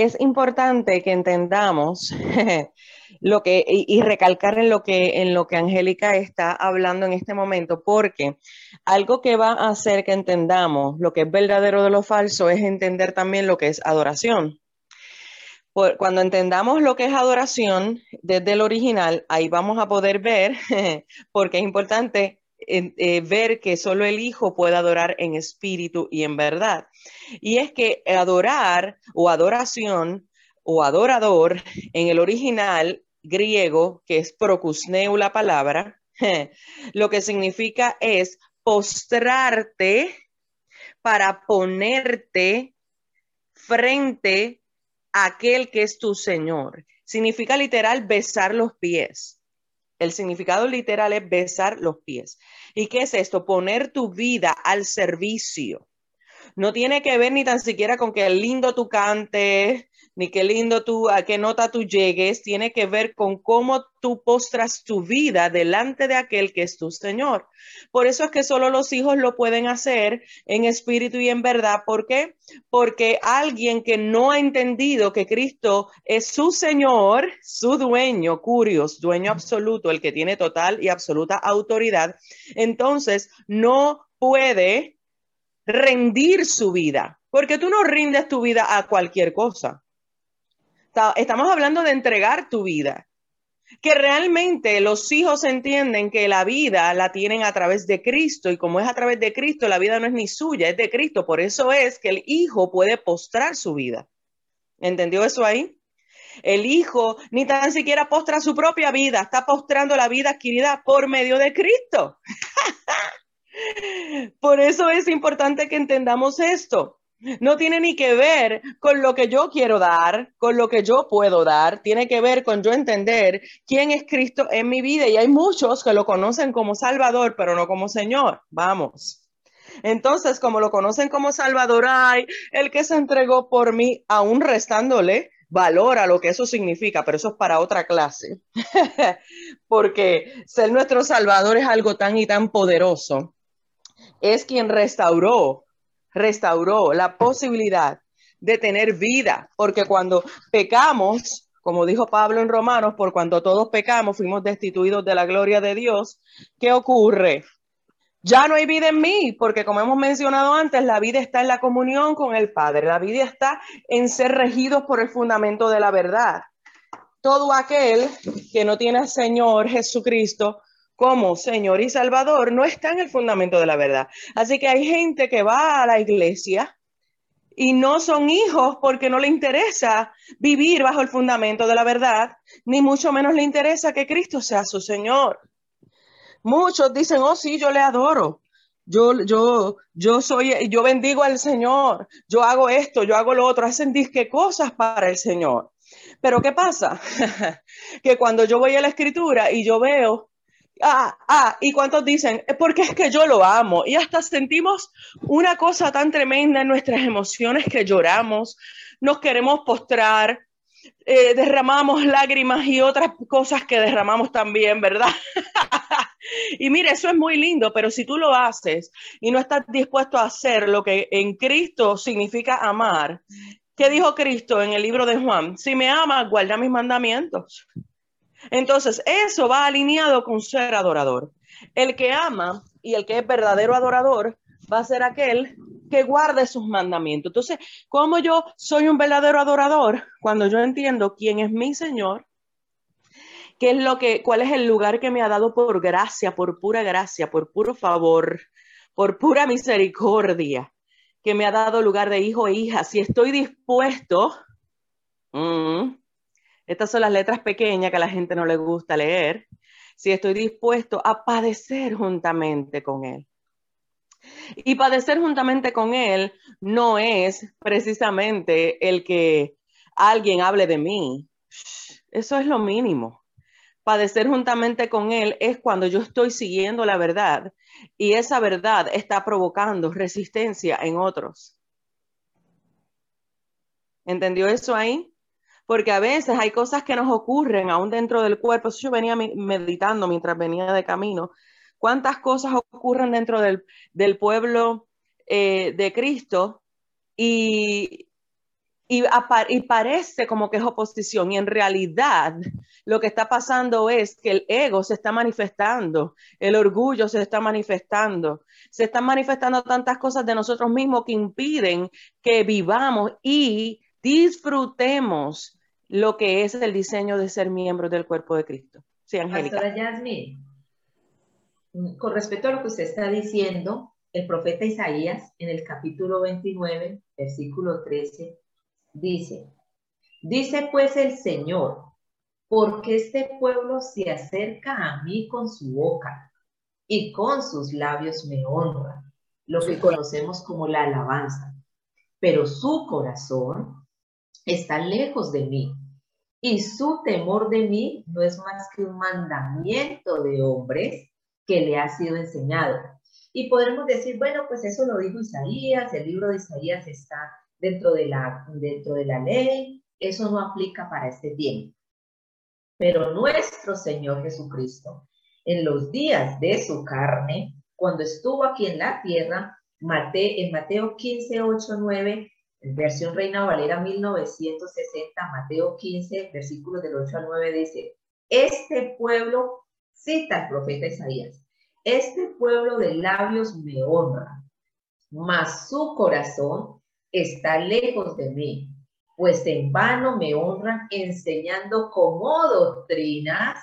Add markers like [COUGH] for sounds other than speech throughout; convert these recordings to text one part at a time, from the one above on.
Es importante que entendamos [LAUGHS] lo que, y, recalcar en lo que, que Angélica está hablando en este momento, porque algo que va a hacer que entendamos lo que es verdadero de lo falso es entender también lo que es adoración. Cuando entendamos lo que es adoración desde el original, ahí vamos a poder ver, [LAUGHS] porque es importante eh, ver que solo el Hijo puede adorar en espíritu y en verdad. Y es que adorar o adoración o adorador en el original griego, que es procusneu la palabra, [LAUGHS] lo que significa es postrarte para ponerte frente a aquel que es tu Señor. Significa literal besar los pies. El significado literal es besar los pies. ¿Y qué es esto? Poner tu vida al servicio. No tiene que ver ni tan siquiera con que lindo tu cantes, ni qué lindo tú, a qué nota tú llegues, tiene que ver con cómo tú postras tu vida delante de aquel que es tu Señor. Por eso es que solo los hijos lo pueden hacer en espíritu y en verdad. ¿Por qué? Porque alguien que no ha entendido que Cristo es su Señor, su dueño, curios, dueño absoluto, el que tiene total y absoluta autoridad, entonces no puede rendir su vida, porque tú no rindes tu vida a cualquier cosa estamos hablando de entregar tu vida. Que realmente los hijos entienden que la vida la tienen a través de Cristo y como es a través de Cristo, la vida no es ni suya, es de Cristo. Por eso es que el hijo puede postrar su vida. ¿Entendió eso ahí? El hijo ni tan siquiera postra su propia vida, está postrando la vida adquirida por medio de Cristo. [LAUGHS] por eso es importante que entendamos esto. No tiene ni que ver con lo que yo quiero dar, con lo que yo puedo dar, tiene que ver con yo entender quién es Cristo en mi vida. Y hay muchos que lo conocen como Salvador, pero no como Señor. Vamos. Entonces, como lo conocen como Salvador, hay el que se entregó por mí, aún restándole valor a lo que eso significa, pero eso es para otra clase. [LAUGHS] Porque ser nuestro Salvador es algo tan y tan poderoso. Es quien restauró restauró la posibilidad de tener vida, porque cuando pecamos, como dijo Pablo en Romanos, por cuando todos pecamos, fuimos destituidos de la gloria de Dios, ¿qué ocurre? Ya no hay vida en mí, porque como hemos mencionado antes, la vida está en la comunión con el Padre, la vida está en ser regidos por el fundamento de la verdad. Todo aquel que no tiene al Señor Jesucristo como Señor y Salvador no está en el fundamento de la verdad. Así que hay gente que va a la iglesia y no son hijos porque no le interesa vivir bajo el fundamento de la verdad, ni mucho menos le interesa que Cristo sea su Señor. Muchos dicen, oh sí, yo le adoro. Yo, yo, yo soy, yo bendigo al Señor. Yo hago esto, yo hago lo otro. Hacen disque cosas para el Señor. Pero ¿qué pasa? [LAUGHS] que cuando yo voy a la escritura y yo veo Ah, ah, y cuántos dicen, porque es que yo lo amo. Y hasta sentimos una cosa tan tremenda en nuestras emociones que lloramos, nos queremos postrar, eh, derramamos lágrimas y otras cosas que derramamos también, ¿verdad? [LAUGHS] y mire, eso es muy lindo, pero si tú lo haces y no estás dispuesto a hacer lo que en Cristo significa amar, ¿qué dijo Cristo en el libro de Juan? Si me amas, guarda mis mandamientos. Entonces, eso va alineado con ser adorador. El que ama y el que es verdadero adorador va a ser aquel que guarde sus mandamientos. Entonces, ¿cómo yo soy un verdadero adorador? Cuando yo entiendo quién es mi Señor, qué es lo que, cuál es el lugar que me ha dado por gracia, por pura gracia, por puro favor, por pura misericordia, que me ha dado lugar de hijo e hija. Si estoy dispuesto, mm, estas son las letras pequeñas que a la gente no le gusta leer. Si estoy dispuesto a padecer juntamente con Él. Y padecer juntamente con Él no es precisamente el que alguien hable de mí. Eso es lo mínimo. Padecer juntamente con Él es cuando yo estoy siguiendo la verdad y esa verdad está provocando resistencia en otros. ¿Entendió eso ahí? Porque a veces hay cosas que nos ocurren aún dentro del cuerpo. Eso yo venía meditando mientras venía de camino. ¿Cuántas cosas ocurren dentro del, pueblo eh, de Cristo? Y, y, y, parece como que es oposición y en realidad lo que está pasando es que el ego se está manifestando, el orgullo se está manifestando, se están manifestando tantas cosas de nosotros mismos que impiden que vivamos y disfrutemos lo que es el diseño de ser miembros del cuerpo de Cristo. Sí, Angélica. Pastora Yasmin, con respecto a lo que usted está diciendo, el profeta Isaías en el capítulo 29, versículo 13, dice, dice pues el Señor, porque este pueblo se acerca a mí con su boca y con sus labios me honra, lo que conocemos como la alabanza, pero su corazón está lejos de mí y su temor de mí no es más que un mandamiento de hombres que le ha sido enseñado. Y podremos decir, bueno, pues eso lo dijo Isaías, el libro de Isaías está dentro de la, dentro de la ley, eso no aplica para este tiempo. Pero nuestro Señor Jesucristo, en los días de su carne, cuando estuvo aquí en la tierra, Mate, en Mateo 15, 8, 9, versión Reina Valera 1960, Mateo 15, versículos del 8 al 9, dice, este pueblo, cita el profeta Isaías, este pueblo de labios me honra, mas su corazón está lejos de mí, pues en vano me honran enseñando como doctrinas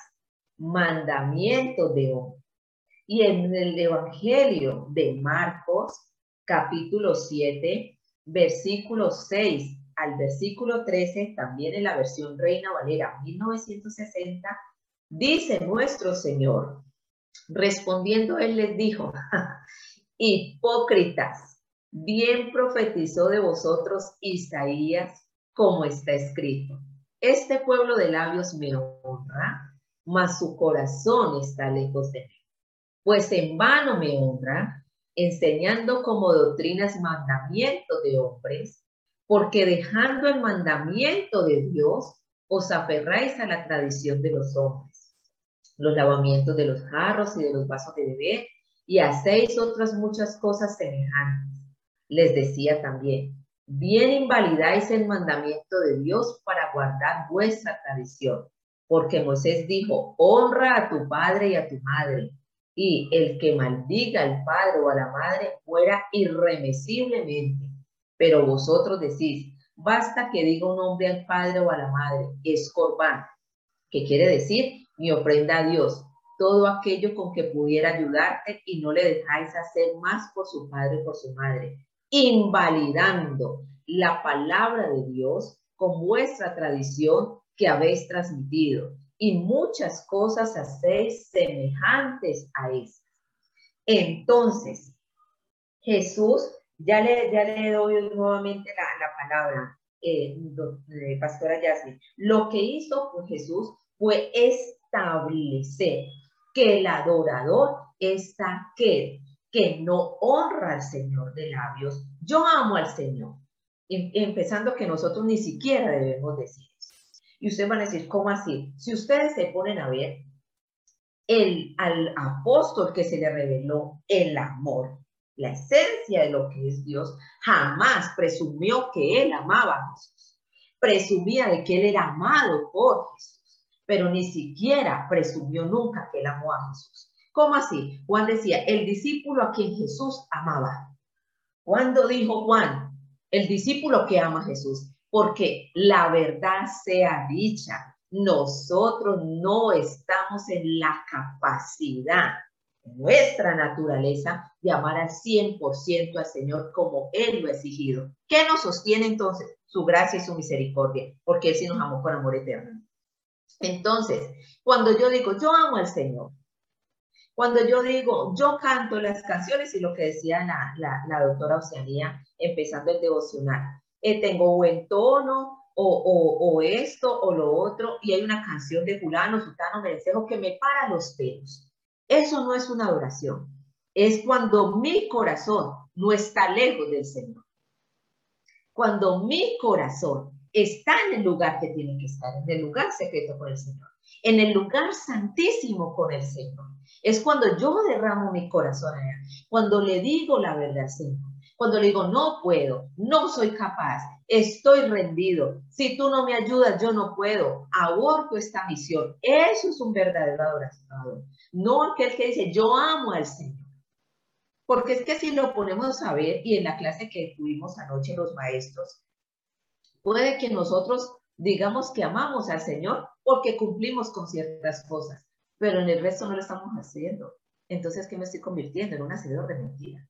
mandamientos de hombre. Y en el Evangelio de Marcos, capítulo 7, versículo 6 al versículo 13, también en la versión Reina Valera 1960, dice nuestro Señor, respondiendo él les dijo, [LAUGHS] hipócritas, Bien profetizó de vosotros Isaías, como está escrito. Este pueblo de labios me honra, mas su corazón está lejos de mí. Pues en vano me honra, enseñando como doctrinas mandamientos de hombres, porque dejando el mandamiento de Dios, os aferráis a la tradición de los hombres, los lavamientos de los jarros y de los vasos de beber, y hacéis otras muchas cosas semejantes. Les decía también, bien invalidáis el mandamiento de Dios para guardar vuestra tradición, porque Moisés dijo, honra a tu padre y a tu madre, y el que maldiga al padre o a la madre fuera irremisiblemente. Pero vosotros decís, basta que diga un hombre al padre o a la madre, es corbán, que quiere decir mi ofrenda a Dios, todo aquello con que pudiera ayudarte y no le dejáis hacer más por su padre o por su madre invalidando la palabra de Dios con vuestra tradición que habéis transmitido. Y muchas cosas hacéis semejantes a estas. Entonces, Jesús, ya le, ya le doy nuevamente la, palabra, eh, eh, Pastora Yasmin. Lo que hizo Jesús fue establecer que el adorador es aquel que no honra al Señor de labios. Yo amo al Señor. Em, empezando que nosotros ni siquiera debemos decir. Y ustedes van a decir, ¿cómo así? Si ustedes se ponen a ver, el, al apóstol que se le reveló el amor, la esencia de lo que es Dios, jamás presumió que él amaba a Jesús. Presumía de que él era amado por Jesús, pero ni siquiera presumió nunca que él amó a Jesús. ¿Cómo así? Juan decía, el discípulo a quien Jesús amaba. ¿Cuándo dijo Juan? El discípulo que ama a Jesús. Porque la verdad sea dicha, nosotros no estamos en la capacidad, nuestra naturaleza, de amar al 100% al Señor como Él lo ha exigido. ¿Qué nos sostiene entonces? Su gracia y su misericordia, porque Él sí nos amó con amor eterno. Entonces, cuando yo digo, yo amo al Señor, cuando yo digo, yo canto las canciones y lo que decía la, doctora Oceanía, empezando el devocional, eh, tengo buen tono o, esto o lo otro, y hay una canción de fulano, sultano, merecejo que me para los pelos. Eso no es una adoración, es cuando mi corazón no está lejos del Señor. Cuando mi corazón está en el lugar que tiene que estar, en el lugar secreto con el Señor, en el lugar santísimo con el Señor. Es cuando yo derramo mi corazón allá, cuando le digo la verdad al Señor, Cuando le digo, no puedo, no soy capaz, estoy rendido, si tú no me ayudas, yo no puedo, aborto esta misión. Eso es un verdadero adorador. No aquel que dice, yo amo al Señor. Porque es que si lo ponemos a ver, y en la clase que tuvimos anoche los maestros, puede que nosotros digamos que amamos al Señor porque cumplimos con ciertas cosas, pero en el resto no lo estamos haciendo. Entonces, ¿qué me estoy convirtiendo? En un hacedor de mentira.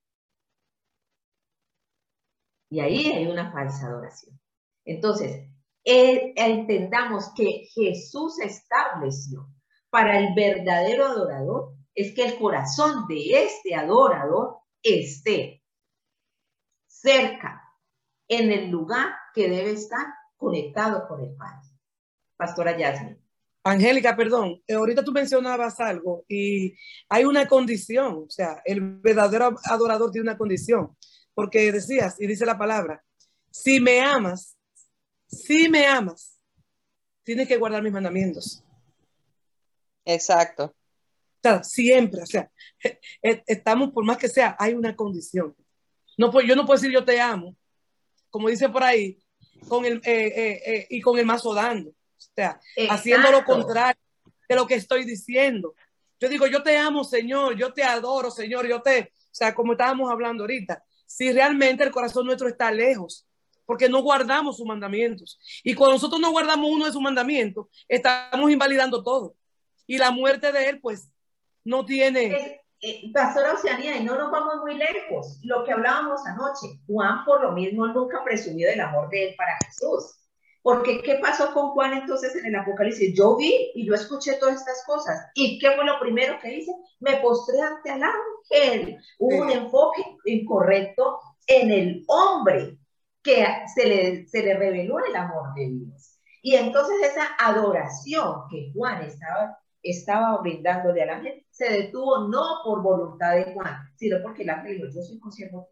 Y ahí hay una falsa adoración. Entonces, entendamos que Jesús estableció para el verdadero adorador es que el corazón de este adorador esté cerca, en el lugar que debe estar conectado con el Padre. Pastora Yasmin. Angélica, perdón, eh, ahorita tú mencionabas algo y hay una condición, o sea, el verdadero adorador tiene una condición, porque decías, y dice la palabra, si me amas, si me amas, tienes que guardar mis mandamientos. Exacto. O sea, siempre, o sea, [LAUGHS] e, estamos, por más que sea, hay una condición. No, pues, yo no puedo decir yo te amo, como dice por ahí, con el, eh, eh, eh, y con el mazo dando. O sea, haciendo lo contrario de lo que estoy diciendo. Yo digo, yo te amo, Señor, yo te adoro, Señor, yo te, o sea, como estábamos hablando ahorita, si realmente el corazón nuestro está lejos, porque no guardamos sus mandamientos. Y cuando nosotros no guardamos uno de sus mandamientos, estamos invalidando todo. Y la muerte de él, pues, no tiene... Eh, Pastora Oceanía, y no nos vamos muy lejos, lo que hablábamos anoche, Juan por lo mismo nunca presumió del amor de él para Jesús. Porque, ¿qué pasó con Juan entonces en el Apocalipsis? Yo vi y yo escuché todas estas cosas. ¿Y qué fue lo primero que hice? Me postré ante el ángel. Hubo un enfoque incorrecto en el hombre que se le, se le reveló el amor de Dios. Y entonces esa adoración que Juan estaba estaba brindándole al ángel, se detuvo no por voluntad de Juan, sino porque el ángel dijo, yo soy consiervo.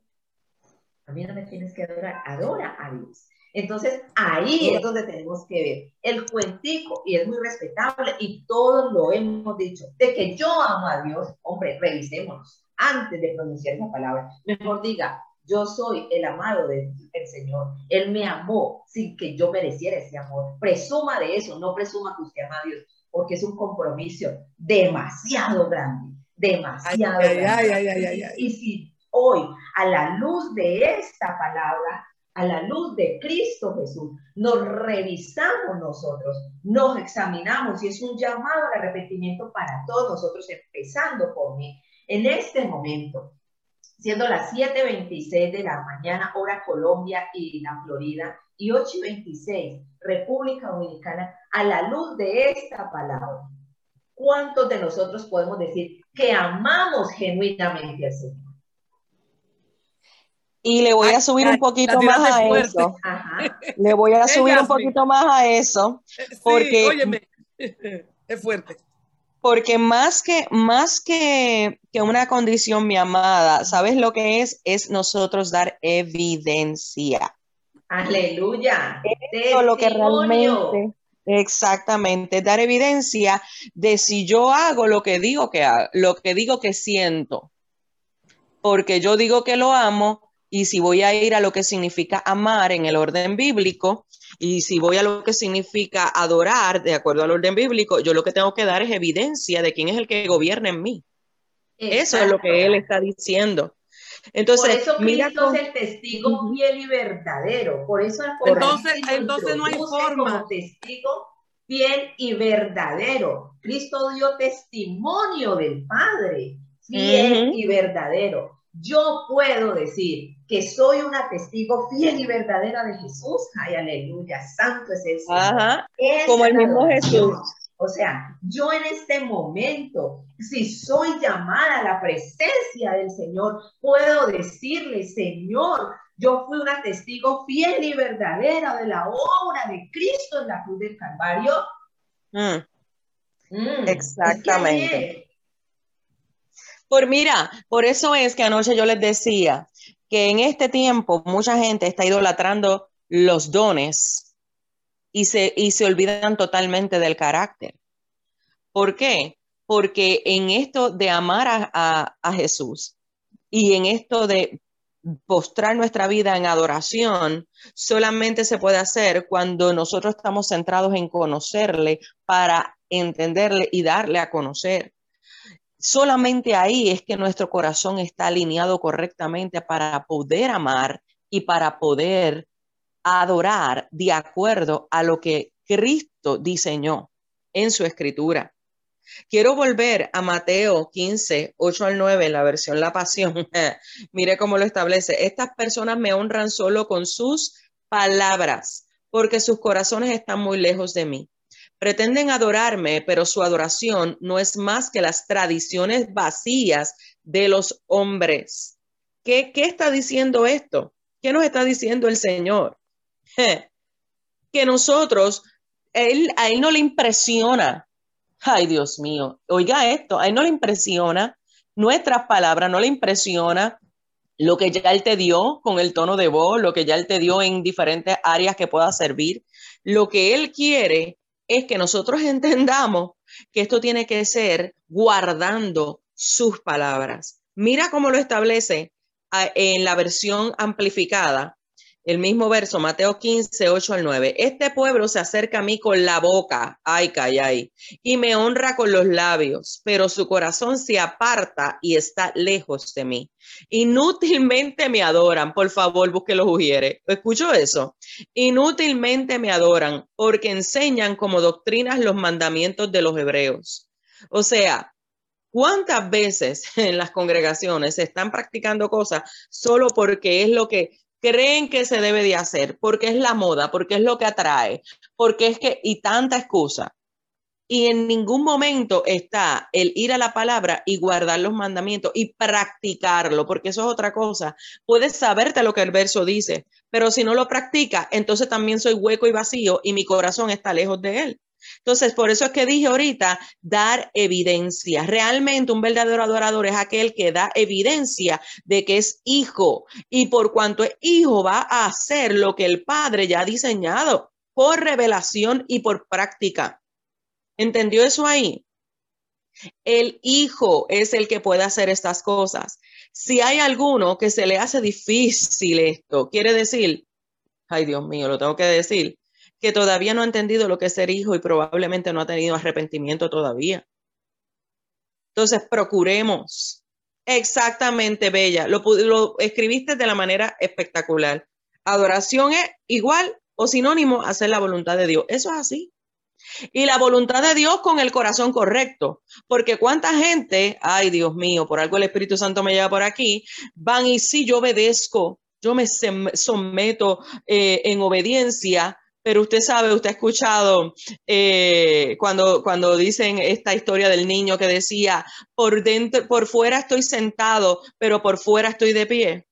A mí no me tienes que adorar, adora a Dios. Entonces, ahí es donde tenemos que ver el cuentico, y es muy respetable, y todos lo hemos dicho, de que yo amo a Dios, hombre, revisémonos antes de pronunciar esa palabra. Mejor diga, yo soy el amado del Señor. Él me amó sin que yo mereciera ese amor. Presuma de eso, no presuma que usted ama a Dios porque es un compromiso demasiado grande, demasiado grande. y si hoy, a la luz de esta palabra, a la luz de Cristo Jesús, nos revisamos nosotros, nos examinamos y es un llamado al arrepentimiento para todos nosotros, empezando por mí. En este momento, siendo las 7.26 de la mañana, hora Colombia y la Florida, y 8.26, República Dominicana, a la luz de esta palabra, ¿cuántos de nosotros podemos decir que amamos genuinamente al Señor? Y le voy a subir un poquito más a eso. Le voy a subir un poquito más a eso. Porque, óyeme, [LAUGHS] es fuerte. Porque más que, más que, que una condición, mi amada, ¿sabes lo que es? Es nosotros dar evidencia. Aleluya. Eso lo que realmente, exactamente, dar evidencia de si yo hago lo que digo que hago, lo que digo que siento. Porque yo digo que lo amo y si voy a ir a lo que significa amar en el orden bíblico y si voy a lo que significa adorar de acuerdo al orden bíblico, yo lo que tengo que dar es evidencia de quién es el que gobierna en mí. Eso es lo que él está diciendo. Entonces, por eso Cristo es el testigo fiel y verdadero. Por eso entonces, entonces no hay forma. Como testigo fiel y verdadero. Cristo dio testimonio del Padre, fiel y verdadero. Yo puedo decir que soy una testigo fiel y verdadera de Jesús. Ay, aleluya, santo es el Señor. Como el mismo Jesús. O sea, yo en este momento, si soy llamada a la presencia del Señor, puedo decirle, Señor, yo fui una testigo fiel y verdadera de la obra de Cristo en la cruz del Calvario. Mm. Mm, exactamente. por mira, por eso es que anoche yo les decía que en este tiempo mucha gente está idolatrando los dones y se, y se olvidan totalmente del carácter. ¿Por qué? Porque en esto de amar a, a, Jesús y en esto de postrar nuestra vida en adoración solamente se puede hacer cuando nosotros estamos centrados en conocerle para entenderle y darle a conocer. Solamente ahí es que nuestro corazón está alineado correctamente para poder amar y para poder adorar de acuerdo a lo que Cristo diseñó en su escritura. Quiero volver a Mateo 15, 8 al 9, en la versión La Pasión. [LAUGHS] Mire cómo lo establece. Estas personas me honran solo con sus palabras, porque sus corazones están muy lejos de mí. Pretenden adorarme, pero su adoración no es más que las tradiciones vacías de los hombres. ¿Qué, qué está diciendo esto? ¿Qué nos está diciendo el Señor? [LAUGHS] que nosotros, él, a él no le impresiona Ay, Dios mío, oiga esto, a él no le impresiona nuestras palabras, no le impresiona lo que ya él te dio con el tono de voz, lo que ya él te dio en diferentes áreas que pueda servir. Lo que él quiere es que nosotros entendamos que esto tiene que ser guardando sus palabras. Mira cómo lo establece ah, en la versión amplificada el mismo verso, Mateo 15, 8 al 9. Este pueblo se acerca a mí con la boca, ay, callay, y me honra con los labios, pero su corazón se aparta y está lejos de mí. Inútilmente me adoran, por favor, busque los ujieres. ¿Escucho eso? Inútilmente me adoran porque enseñan como doctrinas los mandamientos de los hebreos. O sea, ¿Cuántas veces [LAUGHS] en las congregaciones se están practicando cosas solo porque es lo que creen que se debe de hacer, porque es la moda, porque es lo que atrae, porque es que, y tanta excusa. Y en ningún momento está el ir a la palabra y guardar los mandamientos y practicarlo, porque eso es otra cosa. Puedes saberte lo que el verso dice, pero si no lo practica, entonces también soy hueco y vacío y mi corazón está lejos de él. Entonces, por eso es que dije ahorita, dar evidencia. Realmente un verdadero adorador es aquel que da evidencia de que es hijo y por cuanto es hijo va a hacer lo que el padre ya ha diseñado por revelación y por práctica. ¿Entendió eso ahí? El hijo es el que puede hacer estas cosas. Si hay alguno que se le hace difícil esto, quiere decir, ay Dios mío, lo tengo que decir, que todavía no ha entendido lo que es ser hijo y probablemente no ha tenido arrepentimiento todavía. Entonces, procuremos. Exactamente, Bella. Lo, escribiste de la manera espectacular. Adoración es igual o sinónimo hacer la voluntad de Dios. Eso es así. Y la voluntad de Dios con el corazón correcto. Porque cuánta gente, ay Dios mío, por algo el Espíritu Santo me lleva por aquí, van y sí, yo obedezco, yo me someto eh, en obediencia, pero usted sabe, usted ha escuchado eh, cuando, cuando dicen esta historia del niño que decía, por dentro, por fuera estoy sentado, pero por fuera estoy de pie.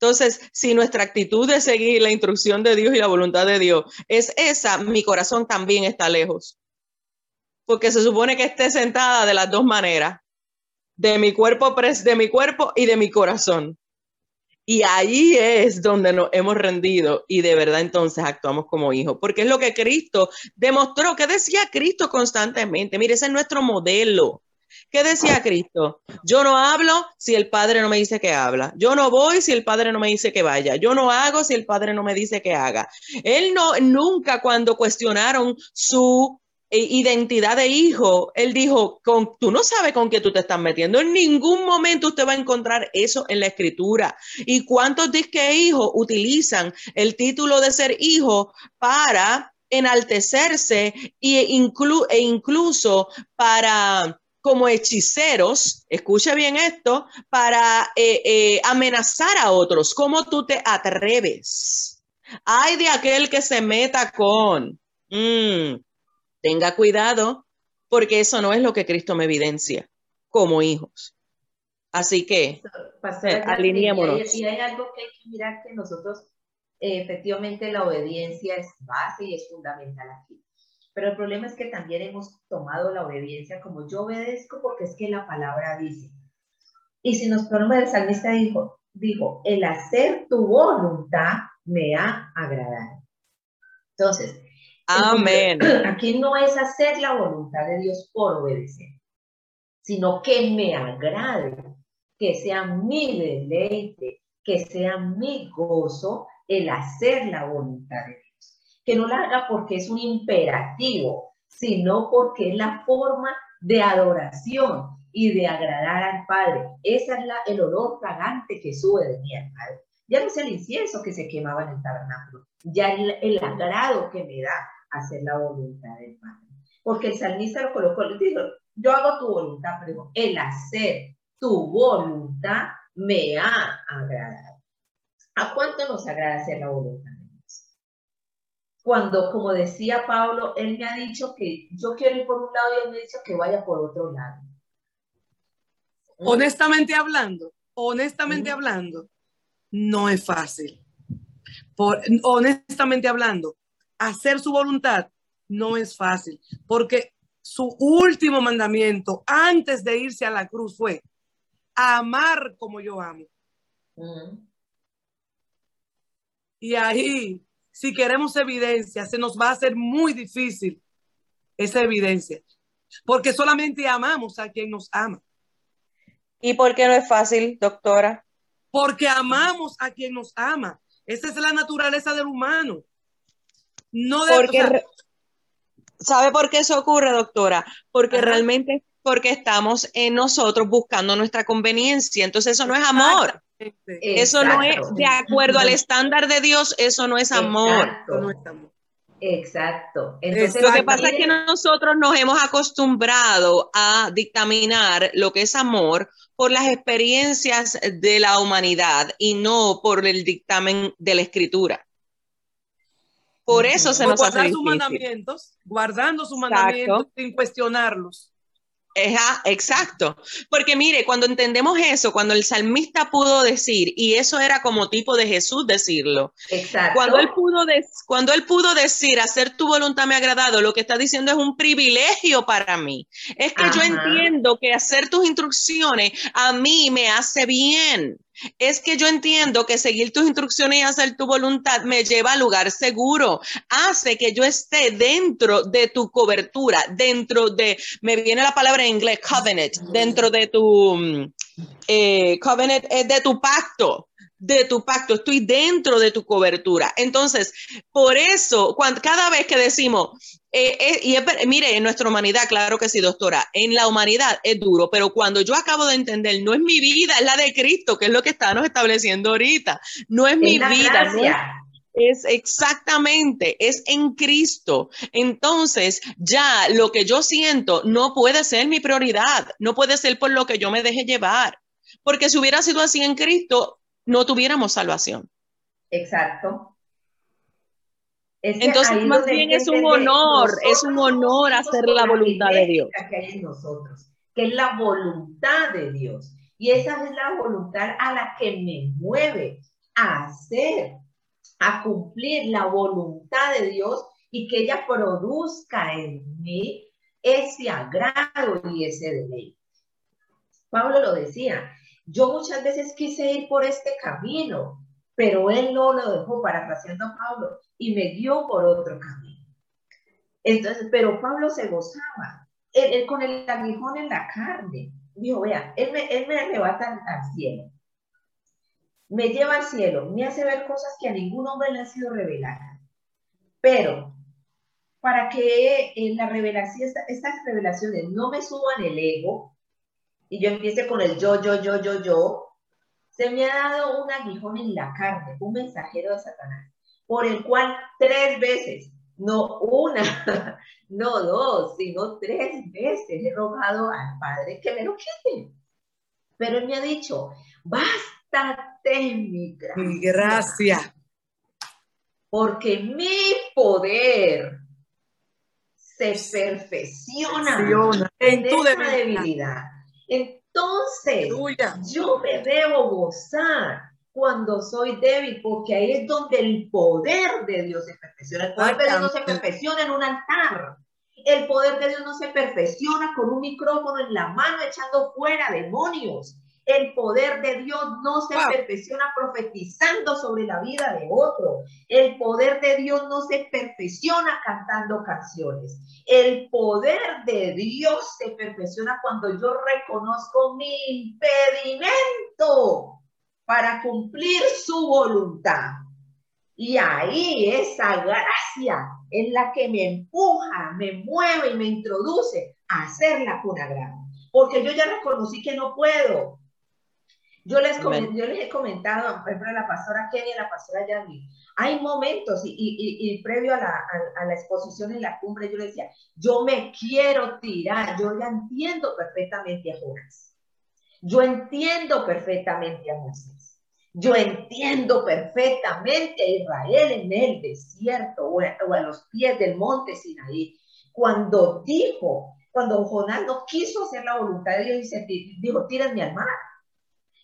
Entonces, si nuestra actitud de seguir la instrucción de Dios y la voluntad de Dios es esa, mi corazón también está lejos. Porque se supone que esté sentada de las dos maneras, de mi cuerpo, de mi cuerpo y de mi corazón. Y ahí es donde nos hemos rendido y de verdad entonces actuamos como hijos, porque es lo que Cristo demostró, que decía Cristo constantemente. Mire, ese es nuestro modelo. ¿Qué decía Cristo? Yo no hablo si el Padre no me dice que habla. Yo no voy si el Padre no me dice que vaya. Yo no hago si el Padre no me dice que haga. Él no, nunca cuando cuestionaron su identidad de hijo, él dijo, con, tú no sabes con qué tú te estás metiendo. En ningún momento usted va a encontrar eso en la escritura. ¿Y cuántos disque hijos utilizan el título de ser hijo para enaltecerse e, e incluso para como hechiceros, escuche bien esto, para eh, eh, amenazar a otros. ¿Cómo tú te atreves? Hay de aquel que se meta con... Mm, tenga cuidado porque eso no es lo que Cristo me evidencia como hijos. Así que eh, alineémonos. Y hay, algo que hay que mirar que nosotros, eh, efectivamente, la obediencia es base y es fundamental aquí. Pero el problema es que también hemos tomado la obediencia como yo obedezco porque es que la palabra dice. Y si nos ponemos, el salmista dijo, dijo, el hacer tu voluntad me ha agradado. Entonces, Amén. Aquí no es hacer la voluntad de Dios por obedecer, sino que me agrade, que sea mi deleite, que sea mi gozo el hacer la voluntad de Dios. Que no la haga porque es un imperativo, sino porque es la forma de adoración y de agradar al Padre. Esa es la, el olor fragante que sube de mí al Padre. Ya no es el incienso que se quemaba en el tabernáculo, ya el, el agrado que me da hacer la voluntad del Padre. Porque el salmista lo colocó, le dijo, yo hago tu voluntad, pero el hacer tu voluntad me ha agradado. ¿A cuánto nos agrada hacer la voluntad de Dios? Cuando, como decía Pablo, él me ha dicho que yo quiero ir por un lado y él me ha dicho que vaya por otro lado. Honestamente hablando, honestamente hablando, no es fácil. Por, honestamente hablando, hacer su voluntad no es fácil, porque su último mandamiento antes de irse a la cruz fue amar como yo amo. Y ahí, si queremos evidencia, se nos va a hacer muy difícil esa evidencia, porque solamente amamos a quien nos ama. ¿Y por qué no es fácil, doctora? Porque amamos a quien nos ama. Esa es la naturaleza del humano. No de, porque, o sea, ¿Sabe por qué eso ocurre, doctora? Porque Ajá. realmente porque estamos en nosotros buscando nuestra conveniencia. Entonces eso no es amor. Eso Exacto. no es de acuerdo al estándar de Dios, eso no es amor. Exacto. Exacto. Entonces, lo que pasa es que nosotros nos hemos acostumbrado a dictaminar lo que es amor por las experiencias de la humanidad y no por el dictamen de la escritura. Por eso se nos hace sus mandamientos, guardando sus mandamientos sin cuestionarlos. Exacto. Porque mire, cuando entendemos eso, cuando el salmista pudo decir, y eso era como tipo de Jesús decirlo, exacto. Cuando, él pudo de, cuando él pudo decir, hacer tu voluntad me ha agradado, lo que está diciendo es un privilegio para mí. Es que Ajá. yo entiendo que hacer tus instrucciones a mí me hace bien. Es que yo entiendo que seguir tus instrucciones y hacer tu voluntad me lleva a lugar seguro, hace que yo esté dentro de tu cobertura, dentro de, me viene la palabra en inglés, covenant, dentro de tu, eh, covenant es de tu pacto de tu pacto, estoy dentro de tu cobertura. Entonces, por eso, cuando, cada vez que decimos, eh, eh, y es, mire, en nuestra humanidad, claro que sí, doctora, en la humanidad es duro, pero cuando yo acabo de entender, no es mi vida, es la de Cristo, que es lo que estamos estableciendo ahorita, no es, es mi vida. No es, es exactamente, es en Cristo. Entonces, ya lo que yo siento no puede ser mi prioridad, no puede ser por lo que yo me deje llevar. Porque si hubiera sido así en Cristo, no tuviéramos salvación. Exacto. Es Entonces, más bien es un honor, es un honor hacer la voluntad de Dios. Que hay en nosotros, que es la voluntad de Dios. Y esa es la voluntad a la que me mueve a hacer, a cumplir la voluntad de Dios y que ella produzca en mí ese agrado y ese deleite. Pablo lo decía, yo muchas veces quise ir por este camino, pero él no lo dejó, parafraseando a Pablo, y me guió por otro camino. Entonces, pero Pablo se gozaba, él, con el aguijón en la carne. Dijo, vea, él me, él me arrebata al cielo, me lleva al cielo, me hace ver cosas que a ningún hombre le han sido reveladas. Pero para que en la revelación, esta, estas revelaciones no me suban el ego, y yo empiece con el yo, yo, yo, yo, yo, se me ha dado un aguijón en la carne, un mensajero de Satanás, por el cual tres veces, no una, [LAUGHS] no dos, sino tres veces he rogado al Padre que me lo quite. Pero él me ha dicho, bástate mi gracia. Mi gracia. Porque mi poder se perfecciona, perfecciona en, en tu debilidad. Entonces, Aleluya. yo me debo gozar cuando soy débil, porque ahí es donde el poder de Dios se perfecciona. El poder de Dios no se perfecciona en un altar. El poder de Dios no se perfecciona con un micrófono en la mano echando fuera demonios. El poder de Dios no se wow. perfecciona profetizando sobre la vida de otro. El poder de Dios no se perfecciona cantando canciones. El poder de Dios se perfecciona cuando yo reconozco mi impedimento. para cumplir su voluntad. Y ahí esa gracia es la que me empuja, me mueve y me introduce a hacer la cuna grande. Porque yo ya reconocí que no puedo. Yo les, yo les he comentado, por ejemplo, a la pastora Kenny y a la pastora Yami, hay momentos, y, y, y previo a la, a, a la, exposición en la cumbre, yo les decía, yo me quiero tirar, yo ya entiendo perfectamente a Jonas. Yo entiendo perfectamente a Moisés. Yo entiendo perfectamente a Israel en el desierto o a, o a los pies del monte Sinaí. Cuando dijo, cuando Jonás no quiso hacer la voluntad de Dios, dijo, tírenme al mar.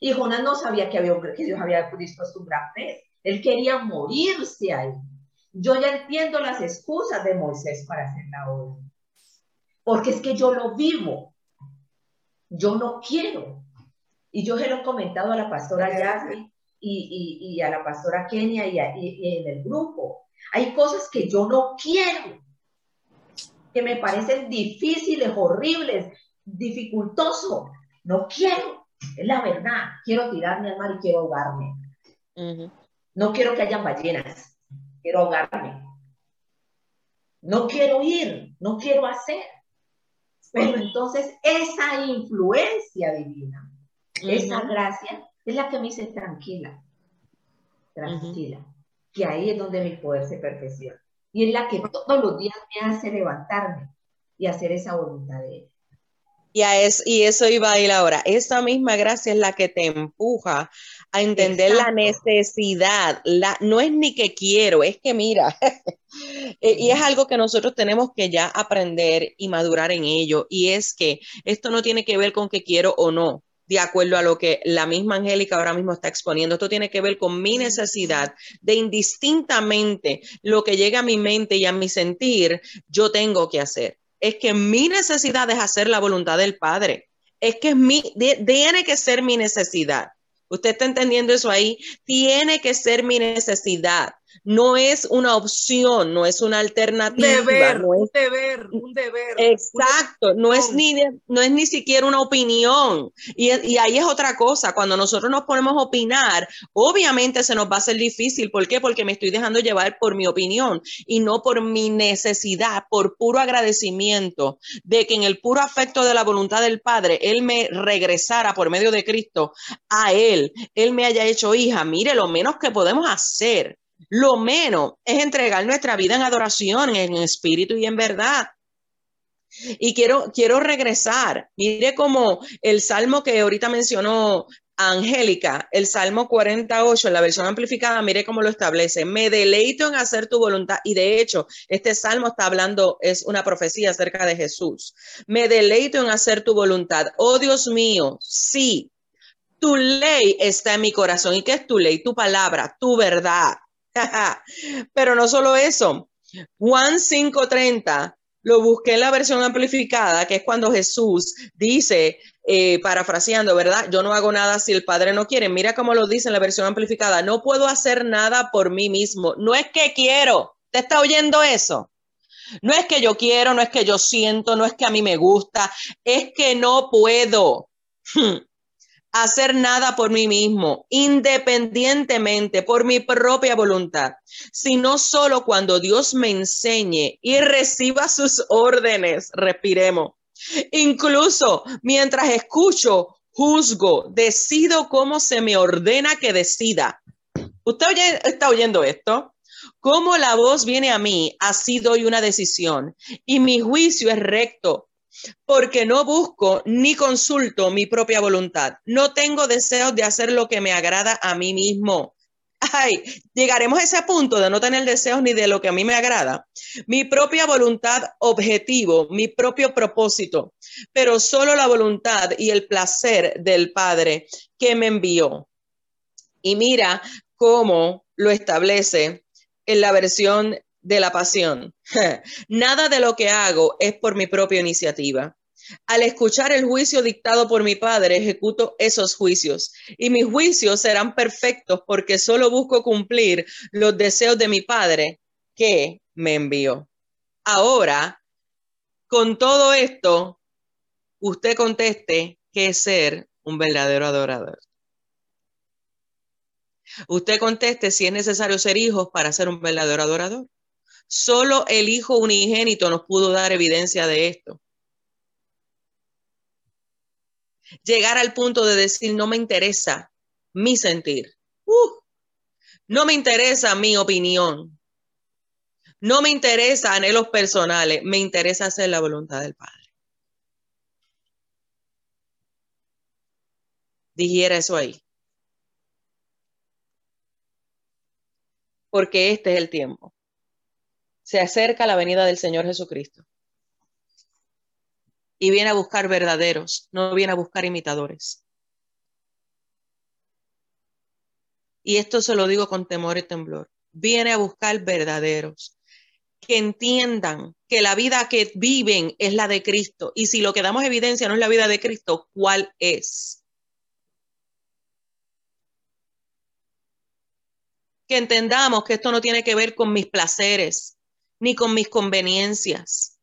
Y Jonás no sabía que, había, que Dios había dispuesto un gran pez. Él quería morirse ahí. Yo ya entiendo las excusas de Moisés para hacer la obra. Porque es que yo lo vivo. Yo no quiero. Y yo se lo he comentado a la pastora Yasmin y, y, y, a la pastora Kenia y, y en el grupo. Hay cosas que yo no quiero, que me parecen difíciles, horribles, dificultoso. No quiero, es la verdad. Quiero tirarme al mar y quiero ahogarme. Uh -huh. No quiero que hayan ballenas, quiero ahogarme. No quiero ir, no quiero hacer. Pero entonces esa influencia divina, uh -huh. esa gracia, es la que me dice tranquila, tranquila, uh -huh. que ahí es donde mi poder se perfecciona. Y es la que todos los días me hace levantarme y hacer esa voluntad de él. Y, a es, y eso iba a ir ahora. Esa misma gracia es la que te empuja a entender Exacto. la necesidad. La, no es ni que quiero, es que mira, [LAUGHS] y es algo que nosotros tenemos que ya aprender y madurar en ello. Y es que esto no tiene que ver con que quiero o no, de acuerdo a lo que la misma Angélica ahora mismo está exponiendo. Esto tiene que ver con mi necesidad de indistintamente lo que llega a mi mente y a mi sentir, yo tengo que hacer es que mi necesidad es hacer la voluntad del Padre. Es que mi, tiene que ser mi necesidad. ¿Usted está entendiendo eso ahí? Tiene que ser mi necesidad no es una opción, no es una alternativa. Deber, no es, un deber, un deber. Exacto, no es, ni, no es ni siquiera una opinión. Y, y, ahí es otra cosa, cuando nosotros nos ponemos a opinar, obviamente se nos va a hacer difícil. ¿Por qué? Porque me estoy dejando llevar por mi opinión y no por mi necesidad, por puro agradecimiento de que en el puro afecto de la voluntad del Padre, Él me regresara por medio de Cristo a Él, Él me haya hecho hija. Mire, lo menos que podemos hacer lo menos es entregar nuestra vida en adoración, en espíritu y en verdad. Y quiero, quiero regresar. Mire como el salmo que ahorita mencionó Angélica, el Salmo 48, en la versión amplificada, mire cómo lo establece. Me deleito en hacer tu voluntad. Y de hecho, este salmo está hablando, es una profecía acerca de Jesús. Me deleito en hacer tu voluntad. Oh Dios mío, sí, tu ley está en mi corazón. ¿Y qué es tu ley? Tu palabra, tu verdad. [LAUGHS] Pero no solo eso. Juan 5:30 lo busqué en la versión amplificada, que es cuando Jesús dice, eh, parafraseando, ¿verdad? Yo no hago nada si el Padre no quiere. Mira cómo lo dice en la versión amplificada. No puedo hacer nada por mí mismo. No es que quiero. ¿Te está oyendo eso? No es que yo quiero, no es que yo siento, no es que a mí me gusta, es que no puedo. Hacer nada por mí mismo, independientemente, por mi propia voluntad, sino solo cuando Dios me enseñe y reciba sus órdenes. Respiremos. Incluso mientras escucho, juzgo, decido cómo se me ordena que decida. ¿Usted está oyendo esto? Como la voz viene a mí, así doy una decisión y mi juicio es recto porque no busco ni consulto mi propia voluntad. No tengo deseos de hacer lo que me agrada a mí mismo. Ay, llegaremos a ese punto de no tener deseos ni de lo que a mí me agrada. Mi propia voluntad objetivo, mi propio propósito, pero solo la voluntad y el placer del Padre que me envió. Y mira cómo lo establece en la versión de la pasión. [LAUGHS] Nada de lo que hago es por mi propia iniciativa. Al escuchar el juicio dictado por mi Padre, ejecuto esos juicios y mis juicios serán perfectos porque solo busco cumplir los deseos de mi Padre que me envió. Ahora, con todo esto, usted conteste qué es ser un verdadero adorador. Usted conteste si es necesario ser hijos para ser un verdadero adorador. Solo el Hijo unigénito nos pudo dar evidencia de esto. Llegar al punto de decir, no me interesa mi sentir. Uh, no me interesa mi opinión. No me interesa anhelos personales. Me interesa hacer la voluntad del Padre. Dijera eso ahí. Porque este es el tiempo. Se acerca la venida del Señor Jesucristo. Y viene a buscar verdaderos, no viene a buscar imitadores. Y esto se lo digo con temor y temblor. Viene a buscar verdaderos que entiendan que la vida que viven es la de Cristo. Y si lo que damos evidencia no es la vida de Cristo, ¿cuál es? que entendamos que esto no tiene que ver con mis placeres, ni con mis conveniencias,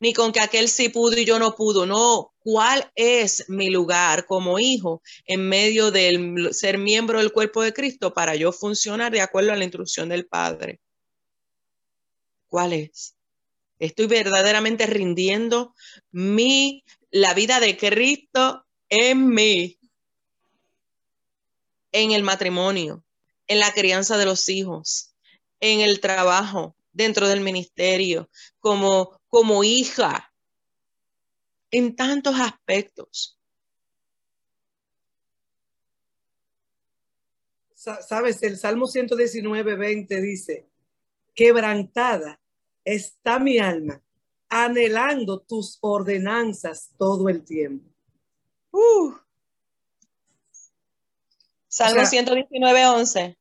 ni con que aquel sí pudo y yo no pudo. No, ¿cuál es mi lugar como hijo en medio del ser miembro del cuerpo de Cristo para yo funcionar de acuerdo a la instrucción del Padre? ¿Cuál es? Estoy verdaderamente rindiendo mi la vida de Cristo en mí en el matrimonio, en la crianza de los hijos, en el trabajo, dentro del ministerio, como, como hija, en tantos aspectos. Sabes, el Salmo 119, 20 dice, quebrantada está mi alma, anhelando tus ordenanzas todo el tiempo. Uh. Salmo 119, 11.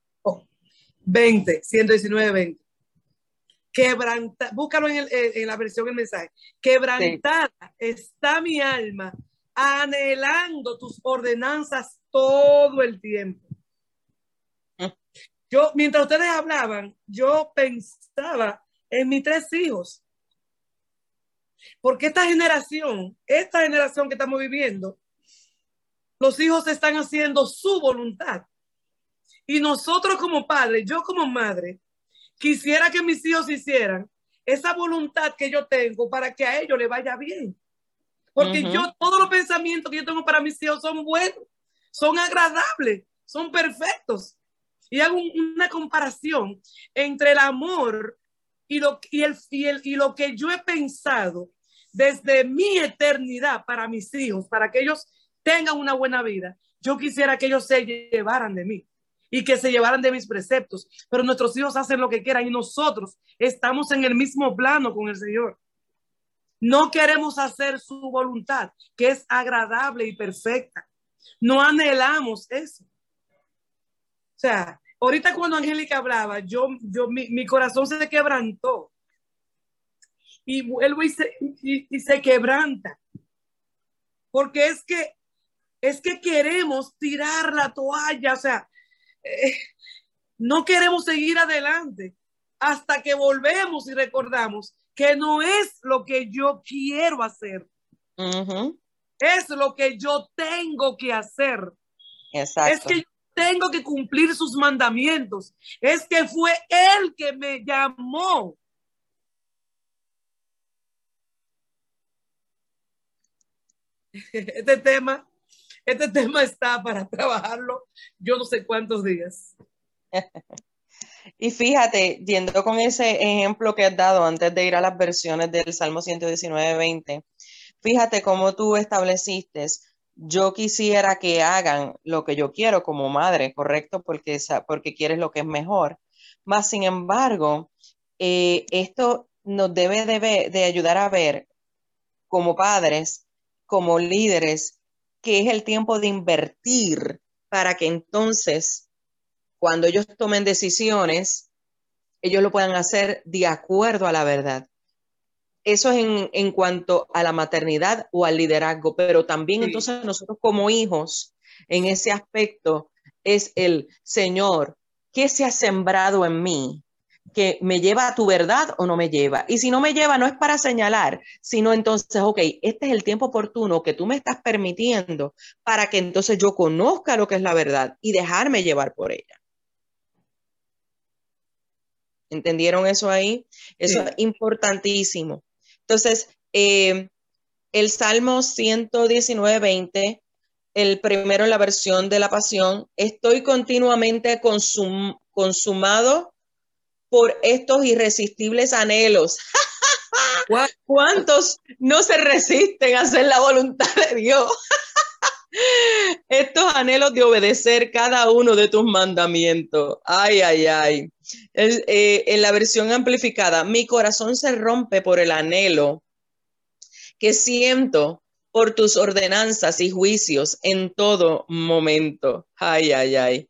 20, 119, 20. Quebranta, búscalo en, el, en, la versión del mensaje. Quebrantada está mi alma, anhelando tus ordenanzas todo el tiempo. Mm. Yo, mientras ustedes hablaban, yo pensaba en mis tres hijos. Porque esta generación, esta generación que estamos viviendo, los hijos están haciendo su voluntad. Y nosotros como padres, yo como madre, quisiera que mis hijos hicieran esa voluntad que yo tengo para que a ellos les vaya bien. Porque yo, todos los pensamientos que yo tengo para mis hijos son buenos, son agradables, son perfectos. Y hago una comparación entre el amor y lo, y, el, y, y lo que yo he pensado desde mi eternidad para mis hijos, para que ellos tengan una buena vida. Yo quisiera que ellos se llevaran de mí y que se llevaran de mis preceptos, pero nuestros hijos hacen lo que quieran y nosotros estamos en el mismo plano con el Señor. No queremos hacer su voluntad, que es agradable y perfecta. No anhelamos eso. O sea, ahorita cuando Angélica hablaba, yo, yo, mi, mi corazón se quebrantó. Y vuelvo y se, y, se quebranta. Porque es que es que queremos tirar la toalla, o sea, eh, [LAUGHS] no queremos seguir adelante hasta que volvemos y recordamos que no es lo que yo quiero hacer. Es lo que yo tengo que hacer. Exacto. Es que yo tengo que cumplir sus mandamientos. Es que fue él que me llamó. [LAUGHS] Este tema este tema está para [LAUGHS] trabajarlo yo no sé cuántos días. [LAUGHS] Y fíjate, yendo con ese ejemplo que has dado antes de ir a las versiones del Salmo 119, 20, fíjate cómo tú estableciste, yo quisiera que hagan lo que yo quiero como madre, ¿correcto? Porque, porque quieres lo que es mejor. Más sin embargo, eh, esto nos debe de ayudar a ver como padres, como líderes, que es el tiempo de invertir para que entonces, cuando ellos tomen decisiones, ellos lo puedan hacer de acuerdo a la verdad. Eso es en, en cuanto a la maternidad o al liderazgo, pero también entonces nosotros como hijos, en ese aspecto, es el Señor, ¿qué se ha sembrado en mí? Que me lleva a tu verdad o no me lleva. Y si no me lleva, no es para señalar, sino entonces, ok, este es el tiempo oportuno que tú me estás permitiendo para que entonces yo conozca lo que es la verdad y dejarme llevar por ella. ¿Entendieron eso ahí? Eso Sí. es importantísimo. Entonces, eh, el Salmo 119, 20, el primero en la versión de la pasión, estoy continuamente consum- consumado por estos irresistibles anhelos. [LAUGHS] ¿Cuántos no se resisten a hacer la voluntad de Dios? [LAUGHS] Estos anhelos de obedecer cada uno de tus mandamientos. Ay, ay, ay. Es, eh, en la versión amplificada, mi corazón se rompe por el anhelo que siento por tus ordenanzas y juicios en todo momento. Ay, ay, ay.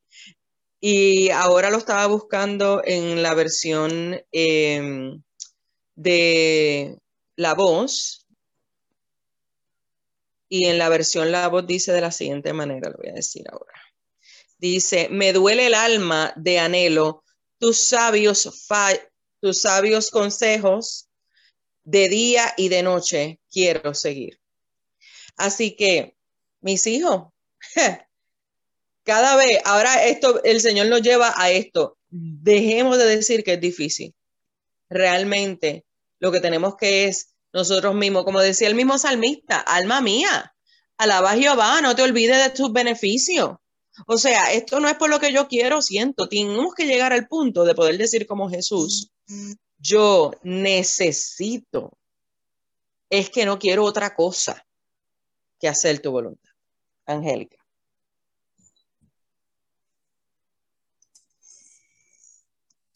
Y ahora lo estaba buscando en la versión eh, de la voz. Y en la versión la voz dice de la siguiente manera, lo voy a decir ahora. Dice, me duele el alma de anhelo tus sabios, tus sabios consejos de día y de noche quiero seguir. Así que, mis hijos, [LAUGHS] cada vez, ahora esto, el Señor nos lleva a esto. Dejemos de decir que es difícil. Realmente lo que tenemos que es nosotros mismos, como decía el mismo salmista, alma mía, alaba a Jehová, no te olvides de tus beneficios. O sea, esto no es por lo que yo quiero, siento. Tenemos que llegar al punto de poder decir como Jesús, yo necesito, es que no quiero otra cosa que hacer tu voluntad. Angélica.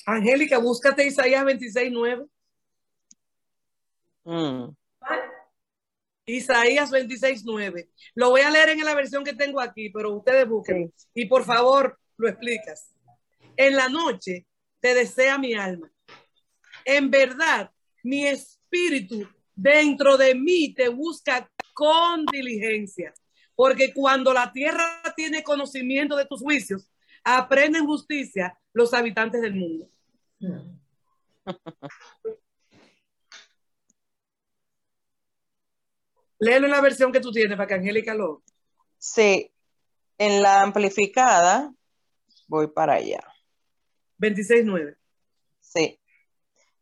Angélica, búscate Isaías 26, 9. Mm. Isaías 26, 9. Lo voy a leer en la versión que tengo aquí, pero ustedes busquen. Y por favor, lo explicas. En la noche te desea mi alma. En verdad, mi espíritu dentro de mí te busca con diligencia. Porque cuando la tierra tiene conocimiento de tus juicios, aprenden justicia los habitantes del mundo. [LAUGHS] Léelo en la versión que tú tienes para que Angélica lo. Sí, en la amplificada, voy para allá. 26.9. Sí.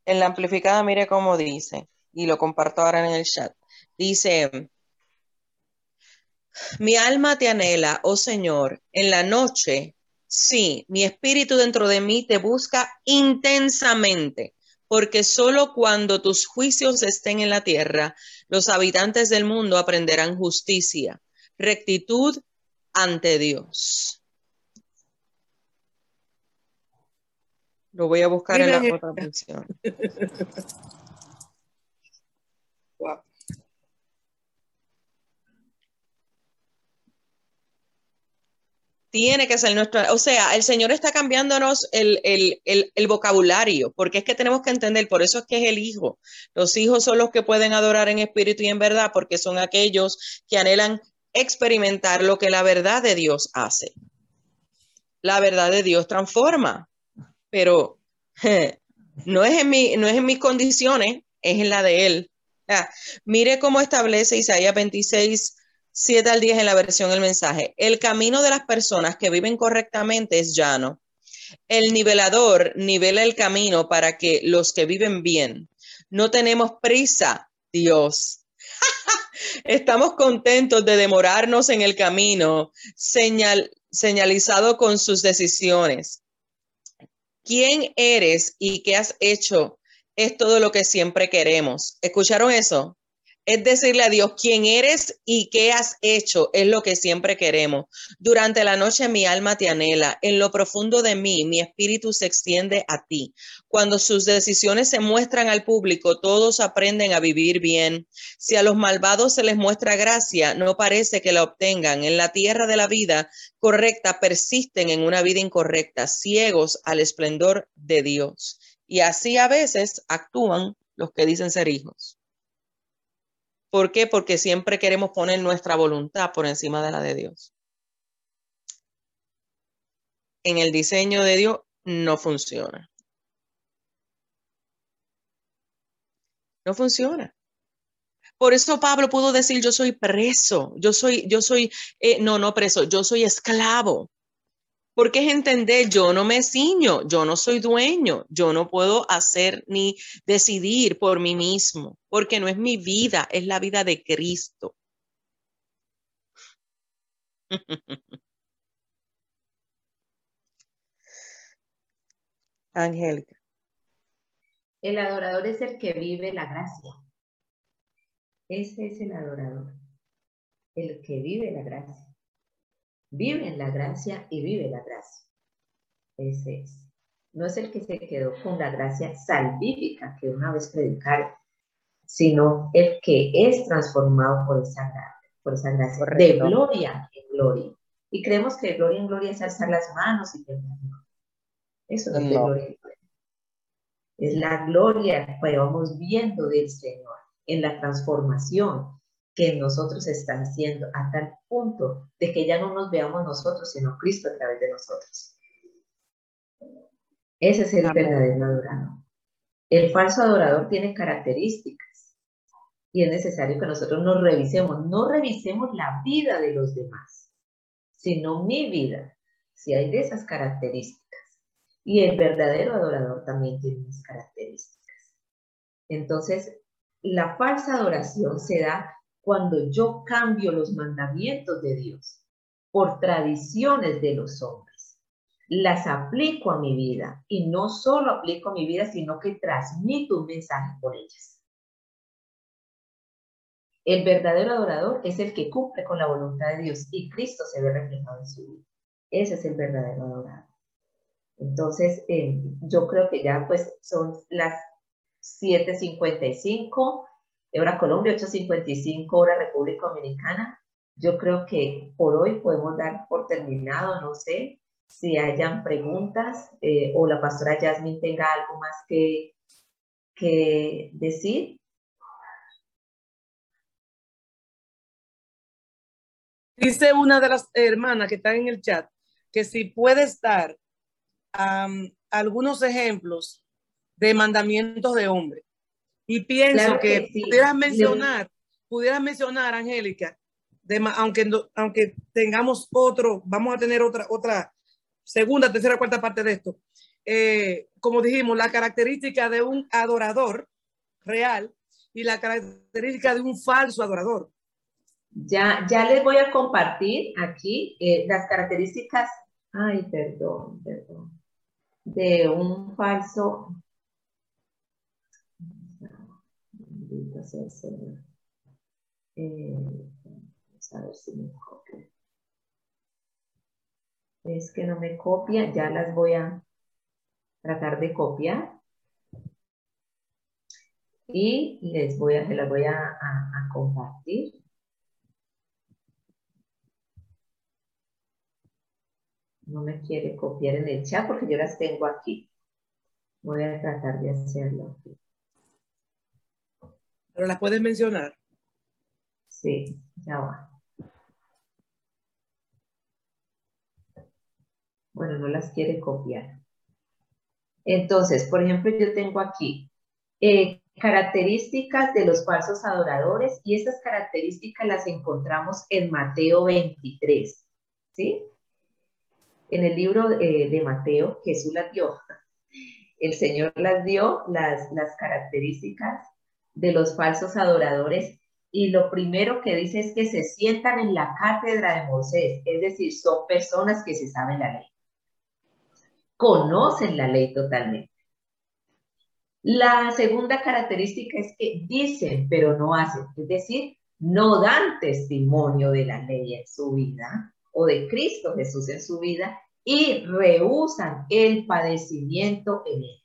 En la amplificada, mire cómo dice, y lo comparto ahora en el chat. Dice, mi alma te anhela, oh Señor, en la noche, sí, mi espíritu dentro de mí te busca intensamente, porque solo cuando tus juicios estén en la tierra, los habitantes del mundo aprenderán justicia, rectitud ante Dios. Lo voy a buscar en la otra versión. Wow. [LAUGHS] Tiene que ser nuestro, o sea, el Señor está cambiándonos el, el, el, el, vocabulario, porque es que tenemos que entender, por eso es que es el Hijo. Los hijos son los que pueden adorar en espíritu y en verdad, porque son aquellos que anhelan experimentar lo que la verdad de Dios hace. La verdad de Dios transforma, pero [LAUGHS] no, es en mi, no es en mis condiciones, es en la de Él. Mire cómo establece Isaías 26, 7 al 10 en la versión El mensaje. El camino de las personas que viven correctamente es llano. El nivelador nivela el camino para que los que viven bien. No tenemos prisa, Dios. [LAUGHS] Estamos contentos de demorarnos en el camino señal, señalizado con sus decisiones. ¿Quién eres y qué has hecho? Es todo lo que siempre queremos. ¿Escucharon eso? Es decirle a Dios quién eres y qué has hecho, es lo que siempre queremos. Durante la noche mi alma te anhela, en lo profundo de mí mi espíritu se extiende a ti. Cuando sus decisiones se muestran al público, todos aprenden a vivir bien. Si a los malvados se les muestra gracia, no parece que la obtengan. En la tierra de la vida correcta persisten en una vida incorrecta, ciegos al esplendor de Dios. Y así a veces actúan los que dicen ser hijos. ¿Por qué? Porque siempre queremos poner nuestra voluntad por encima de la de Dios. En el diseño de Dios no funciona. No funciona. Por eso Pablo pudo decir, yo soy preso, yo soy, yo soy, eh, no, no preso, yo soy esclavo. Porque es entender, yo no me ciño, yo no soy dueño, yo no puedo hacer ni decidir por mí mismo, porque no es mi vida, es la vida de Cristo. [LAUGHS] Angélica. El adorador es el que vive la gracia. Ese es el adorador, el que vive la gracia vive en la gracia y vive la gracia. Ese es. No es el que se quedó con la gracia salvífica que una vez predicaron, sino el que es transformado por esa gracia, por esa gracia de gloria en gloria. Y creemos que de gloria en gloria es alzar las manos y temblar. Eso es de gloria en gloria. Es la gloria que vamos viendo del Señor en la transformación que nosotros están haciendo a tal punto de que ya no nos veamos nosotros, sino Cristo a través de nosotros. Ese es el verdadero adorador. El falso adorador tiene características y es necesario que nosotros nos revisemos. No revisemos la vida de los demás, sino mi vida, si hay de esas características. Y el verdadero adorador también tiene unas características. Entonces, la falsa adoración se da cuando yo cambio los mandamientos de Dios por tradiciones de los hombres. Las aplico a mi vida y no solo aplico a mi vida, sino que transmito un mensaje por ellas. El verdadero adorador es el que cumple con la voluntad de Dios y Cristo se ve reflejado en su vida. Ese es el verdadero adorador. Entonces, eh, yo creo que ya pues son las 7.55 hora Colombia, 8.55 hora República Dominicana. Yo creo que por hoy podemos dar por terminado, no sé si hayan preguntas eh, o la pastora Jasmine tenga algo más que, que decir. Dice una de las hermanas que están en el chat que si puedes dar algunos ejemplos de mandamientos de hombre. Y pienso que, pudieras mencionar, pudieras mencionar, Angélica, aunque, aunque tengamos otro, vamos a tener otra, otra segunda, tercera, cuarta parte de esto. Eh, como dijimos, la característica de un adorador real y la característica de un falso adorador. Ya, ya les voy a compartir aquí eh, las características, ay, perdón, perdón, de un falso Eh, a ver si me. Es que no me copia, ya las voy a tratar de copiar. Y les voy a, las voy a, a compartir. No me quiere copiar en el chat porque yo las tengo aquí. Voy a tratar de hacerlo aquí pero las puedes mencionar. Sí, ya va. Bueno, no las quiere copiar. Entonces, por ejemplo, yo tengo aquí eh, características de los falsos adoradores y estas características las encontramos en Mateo 23, ¿sí? En el libro eh, de Mateo, Jesús las dio. El Señor las dio, las, las características de los falsos adoradores y lo primero que dice es que se sientan en la cátedra de Moisés, es decir, son personas que se saben la ley, conocen la ley totalmente. La segunda característica es que dicen, pero no hacen, es decir, no dan testimonio de la ley en su vida o de Cristo Jesús en su vida y rehusan el padecimiento en él.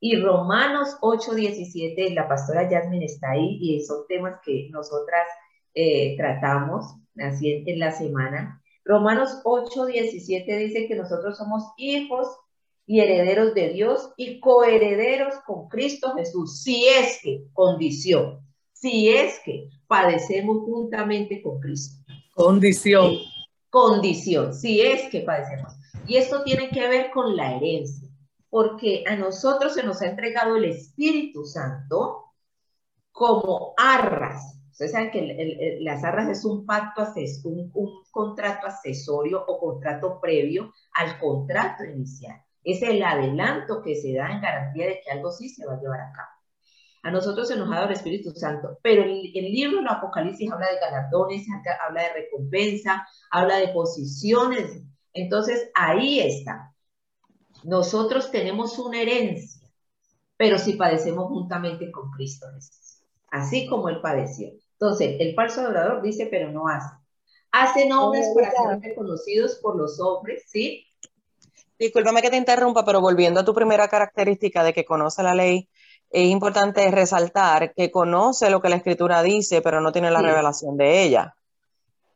Y Romanos 8:17, la pastora Jasmine está ahí y son temas que nosotras eh, tratamos así en, la semana. Romanos 8:17 dice que nosotros somos hijos y herederos de Dios y coherederos con Cristo Jesús, si es que, condición, si es que padecemos juntamente con Cristo. Condición. condición, si es que padecemos. Y esto tiene que ver con la herencia porque a nosotros se nos ha entregado el Espíritu Santo como arras Ustedes saben que las arras es un pacto, un, contrato accesorio o contrato previo al contrato inicial. Es el adelanto que se da en garantía de que algo sí se va a llevar a cabo. A nosotros se nos ha dado el Espíritu Santo, pero el, libro del Apocalipsis habla de galardones, habla de recompensa, habla de posiciones. Entonces, ahí está. Nosotros tenemos una herencia, pero si padecemos juntamente con Cristo Jesús, así como Él padeció. Entonces, el falso adorador dice, pero no hace. Hacen hombres para ser reconocidos por los hombres, ¿sí? Discúlpame que te interrumpa, pero volviendo a tu primera característica de que conoce la ley, es importante resaltar que conoce lo que la escritura dice, pero no tiene la revelación de ella.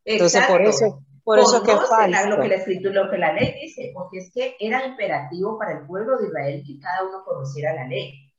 Entonces, por eso, por eso es que falta. Lo que la escritura, lo que la ley dice, porque es que era imperativo para el pueblo de Israel que cada uno conociera la ley.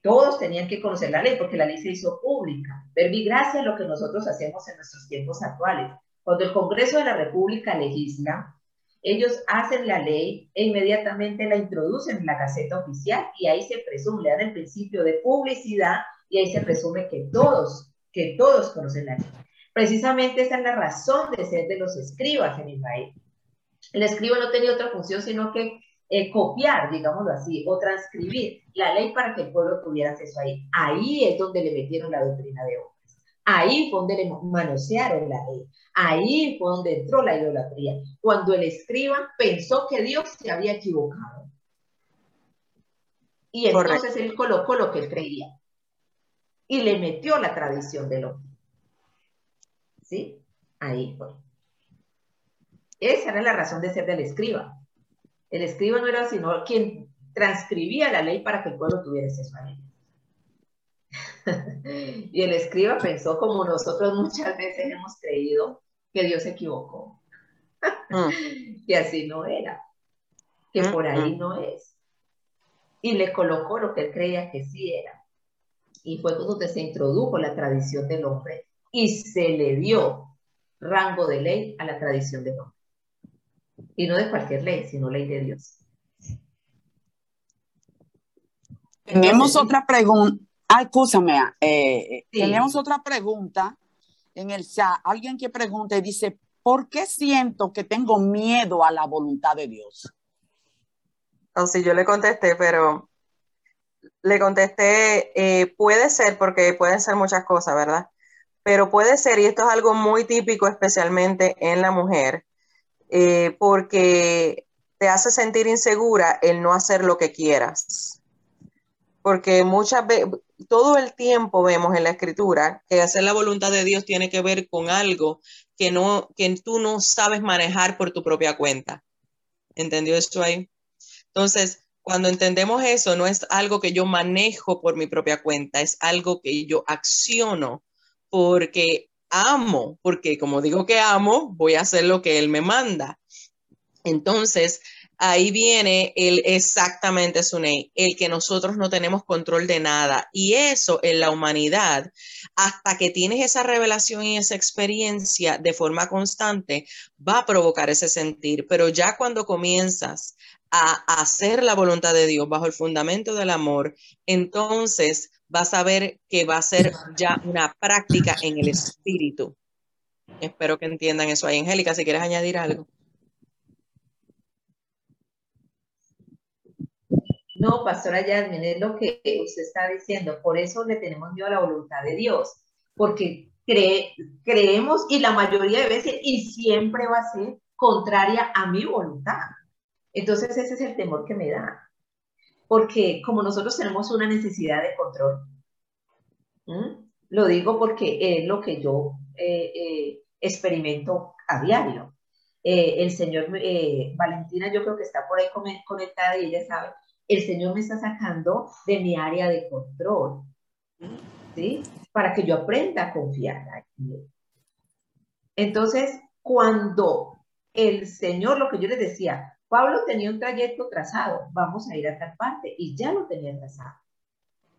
Todos tenían que conocer la ley porque la ley se hizo pública. Verbi gracia a lo que nosotros hacemos en nuestros tiempos actuales. Cuando el Congreso de la República legisla, ellos hacen la ley e inmediatamente la introducen en la Gaceta Oficial y ahí se presume, le dan el principio de publicidad y ahí se presume que todos, que todos conocen la ley. Precisamente esa es la razón de ser de los escribas en Israel. El escriba no tenía otra función sino que eh, copiar, digámoslo así, o transcribir la ley para que el pueblo tuviera acceso ahí. Ahí es donde le metieron la doctrina de hombres. Ahí fue donde le manosearon la ley. Ahí fue donde entró la idolatría. Cuando el escriba pensó que Dios se había equivocado. Y entonces él colocó lo que él creía. Y le metió la tradición del hombre. ¿Sí? Ahí fue. Esa era la razón de ser del escriba. El escriba no era sino quien transcribía la ley para que el pueblo tuviera acceso a ella. y el escriba pensó como nosotros muchas veces hemos creído que Dios se equivocó. Mm. [LAUGHS] que así no era. Que por ahí mm, mm. no es. Y le colocó lo que él creía que sí era. Y fue donde se introdujo la tradición del hombre y se le dio rango de ley a la tradición del hombre. Y no de cualquier ley, sino ley de Dios. Tenemos otra pregunta. Ah, escúchame. Eh, Tenemos otra pregunta en el chat. Alguien que pregunta y dice, ¿por qué siento que tengo miedo a la voluntad de Dios? O si yo le contesté, pero le contesté, eh, puede ser, porque pueden ser muchas cosas, ¿verdad? Pero puede ser, y esto es algo muy típico especialmente en la mujer, eh, porque te hace sentir insegura el no hacer lo que quieras. Porque muchas veces, todo el tiempo vemos en la escritura que hacer la voluntad de Dios tiene que ver con algo que, no, que tú no sabes manejar por tu propia cuenta. ¿Entendió esto ahí? Entonces, cuando entendemos eso, no es algo que yo manejo por mi propia cuenta, es algo que yo acciono porque amo, porque como digo que amo, voy a hacer lo que Él me manda. Entonces, ahí viene el exactamente Suney, el que nosotros no tenemos control de nada. Y eso en la humanidad, hasta que tienes esa revelación y esa experiencia de forma constante, va a provocar ese sentir. Pero ya cuando comienzas a hacer la voluntad de Dios bajo el fundamento del amor, entonces vas a ver que va a ser ya una práctica en el espíritu. Espero que entiendan eso ahí. Angélica, si quieres añadir algo. No, pastora Yasmin, es lo que usted está diciendo. Por eso le tenemos miedo a la voluntad de Dios. Porque creemos y la mayoría de veces, y siempre va a ser contraria a mi voluntad. Entonces ese es el temor que me da porque como nosotros tenemos una necesidad de control, lo digo porque es lo que yo eh, eh, experimento a diario. Eh, el Señor, Valentina yo creo que está por ahí conectada y ella sabe, el Señor me está sacando de mi área de control, ¿sí? Para que yo aprenda a confiar en Él. Entonces, cuando el Señor, lo que yo les decía, Pablo tenía un trayecto trazado, vamos a ir a tal parte, y ya lo tenía trazado.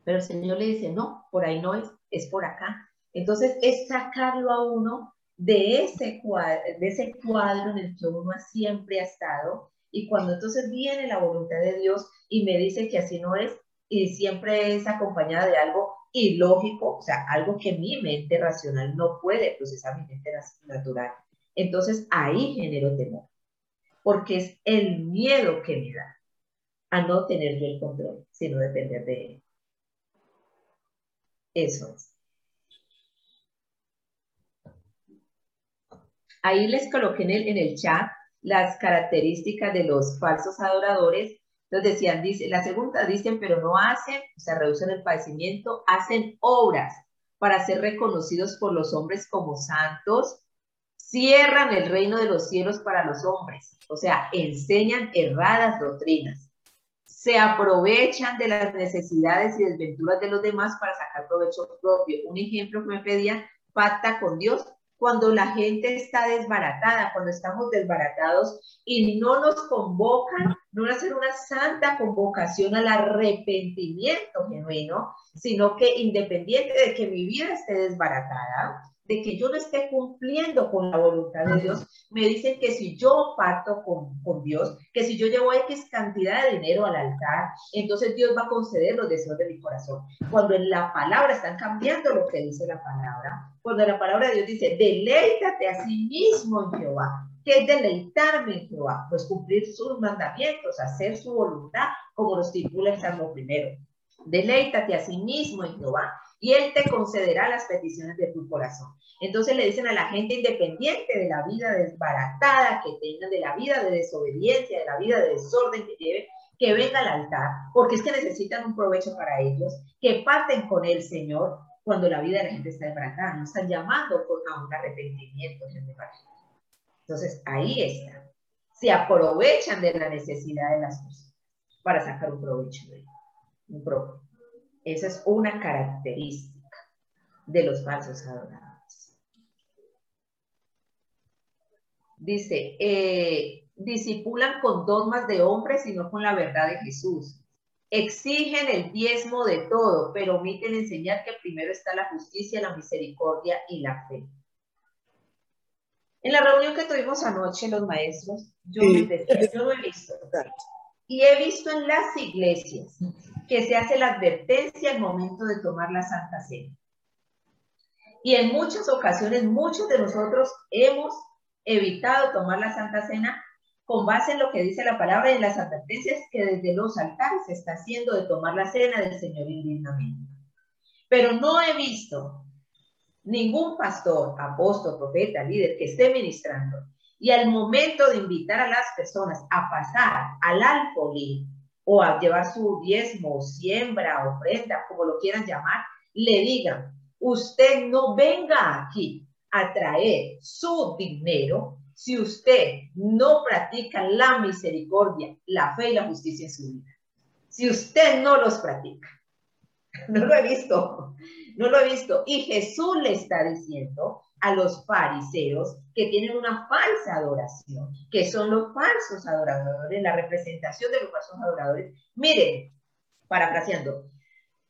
Pero el Señor le dice, no, por ahí no es, es por acá. Entonces es sacarlo a uno de ese cuadro, de ese cuadro en el que uno siempre ha estado. Y cuando entonces viene la voluntad de Dios y me dice que así no es, y siempre es acompañada de algo, ilógico, o sea, algo que mi mente racional no puede procesar, mi mente natural. Entonces ahí genero temor, porque es el miedo que me da a no tener yo el control, sino depender de él. Eso es. Ahí les coloqué en el, en el chat las características de los falsos adoradores. Entonces decían, dice, la segunda dicen, pero no hacen, o sea, reducen el padecimiento, hacen obras para ser reconocidos por los hombres como santos, cierran el reino de los cielos para los hombres, o sea, enseñan erradas doctrinas, se aprovechan de las necesidades y desventuras de los demás para sacar provecho propio. Un ejemplo que me pedían, pacta con Dios cuando la gente está desbaratada, cuando estamos desbaratados y no nos convocan, no hacer una santa convocación al arrepentimiento genuino, sino que independiente de que mi vida esté desbaratada, de que yo no esté cumpliendo con la voluntad de Dios, me dicen que si yo pacto con, con, Dios, que si yo llevo X cantidad de dinero al altar, entonces Dios va a conceder los deseos de mi corazón. Cuando en la palabra están cambiando lo que dice la palabra, cuando la palabra de Dios dice, deleítate a sí mismo en Jehová, ¿qué es deleitarme en Jehová? Pues cumplir sus mandamientos, hacer su voluntad, como lo estipula el Salmo primero. Deleítate a sí mismo en Jehová y Él te concederá las peticiones de tu corazón. Entonces le dicen a la gente independiente de la vida desbaratada que tengan, de la vida de desobediencia, de la vida de desorden que lleven, que venga al altar, porque es que necesitan un provecho para ellos, que parten con el Señor cuando la vida de la gente está desbaratada, no están llamando a un arrepentimiento. Entonces ahí está. Se aprovechan de la necesidad de las personas para sacar un provecho de un propio. Esa es una característica de los falsos adoradores. Dice, eh, disipulan con dogmas de hombres y no con la verdad de Jesús. Exigen el diezmo de todo, pero omiten enseñar que primero está la justicia, la misericordia y la fe. En la reunión que tuvimos anoche los maestros, yo, yo lo he visto. Y he visto en las iglesias que se hace la advertencia al momento de tomar la Santa Cena. Y en muchas ocasiones, muchos de nosotros hemos evitado tomar la Santa Cena con base en lo que dice la palabra y en las advertencias que desde los altares se está haciendo de tomar la cena del Señor indignamente. Pero no he visto ningún pastor, apóstol, profeta, líder que esté ministrando y al momento de invitar a las personas a pasar al alfolí o a llevar su diezmo, siembra, ofrenda, como lo quieran llamar, le digan, usted no venga aquí a traer su dinero si usted no practica la misericordia, la fe y la justicia en su vida. Si usted no los practica. [LAUGHS] No lo he visto, no lo he visto. Y Jesús le está diciendo a los fariseos que tienen una falsa adoración, que son los falsos adoradores, la representación de los falsos adoradores. Miren, parafraseando,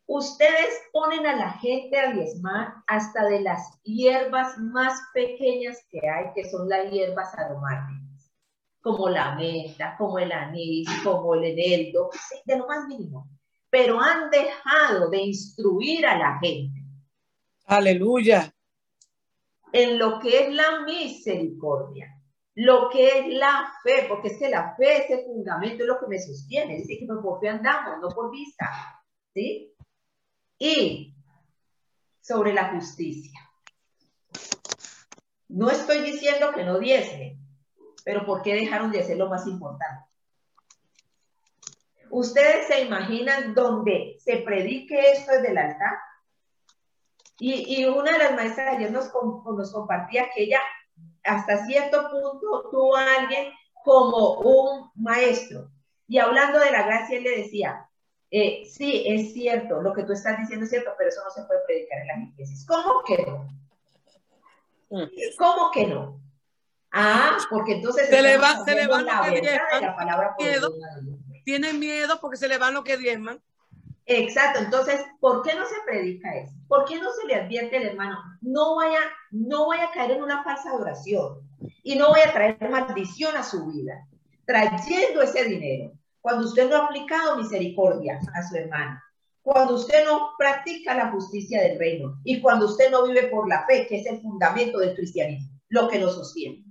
ustedes ponen a la gente a diezmar hasta de las hierbas más pequeñas que hay, que son las hierbas aromáticas, como la menta, como el anís, como el eneldo, de lo más mínimo. Pero han dejado de instruir a la gente. Aleluya en lo que es la misericordia, lo que es la fe, porque es que la fe, ese fundamento es lo que me sostiene, dice que por fe andamos, no por vista, ¿sí? Y sobre la justicia. No estoy diciendo que no diese, pero ¿por qué dejaron de hacer lo más importante? ¿Ustedes se imaginan donde se predique esto desde el altar? Y, una de las maestras ayer nos, nos compartía que ella hasta cierto punto tuvo a alguien como un maestro. Y hablando de la gracia, él le decía, eh, sí, es cierto, lo que tú estás diciendo es cierto, pero eso no se puede predicar en las iglesias. ¿Cómo que no? Mm. ¿Cómo que no? Ah, porque entonces se le va, se le va lo que diezman. Tienen miedo porque se le van lo que diezman. Exacto, entonces, ¿por qué no se predica eso? ¿Por qué no se le advierte al hermano? No vaya, no vaya a caer en una falsa oración y no vaya a traer maldición a su vida, trayendo ese dinero, cuando usted no ha aplicado misericordia a su hermano. Cuando usted no practica la justicia del reino y cuando usted no vive por la fe, que es el fundamento del cristianismo, lo que nos sostiene.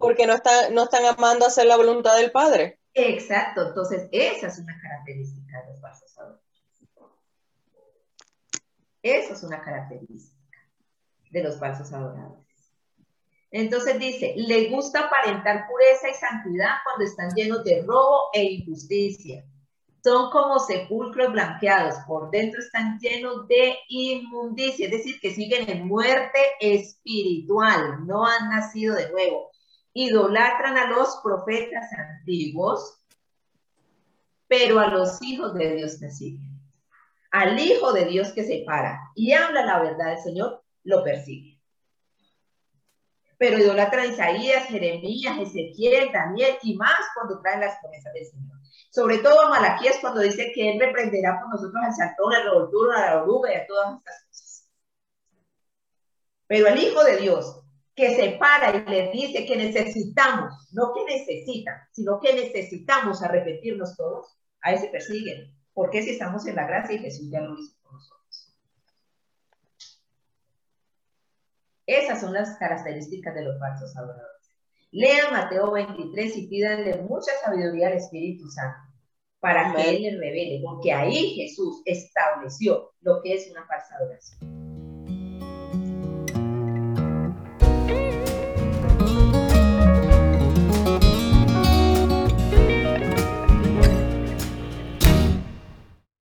Porque no están, no están amando hacer la voluntad del Padre. Exacto, entonces esa es una característica de los falsos adoradores. Esa es una característica de los falsos adoradores. Entonces dice, le gusta aparentar pureza y santidad cuando están llenos de robo e injusticia. Son como sepulcros blanqueados, por dentro están llenos de inmundicia, es decir, que siguen en muerte espiritual, no han nacido de nuevo. Idolatran a los profetas antiguos, pero a los hijos de Dios que siguen. Al hijo de Dios que se para y habla la verdad del Señor, lo persigue pero idolatra a Isaías, Jeremías, Ezequiel, Daniel y más cuando traen las promesas del Señor. Sobre todo a Malaquías cuando dice que Él reprenderá por nosotros al saltón, al revolturo, a la oruga y a todas estas cosas. Pero el Hijo de Dios que se para y le dice que necesitamos, no que necesitan, sino que necesitamos arrepentirnos todos, a ese persiguen. Porque si estamos en la gracia y Jesús ya lo hizo por nosotros? Esas son las características de los falsos adoradores. Lean Mateo 23 y pídanle mucha sabiduría al Espíritu Santo para que Él les revele, porque ahí Jesús estableció lo que es una falsa adoración.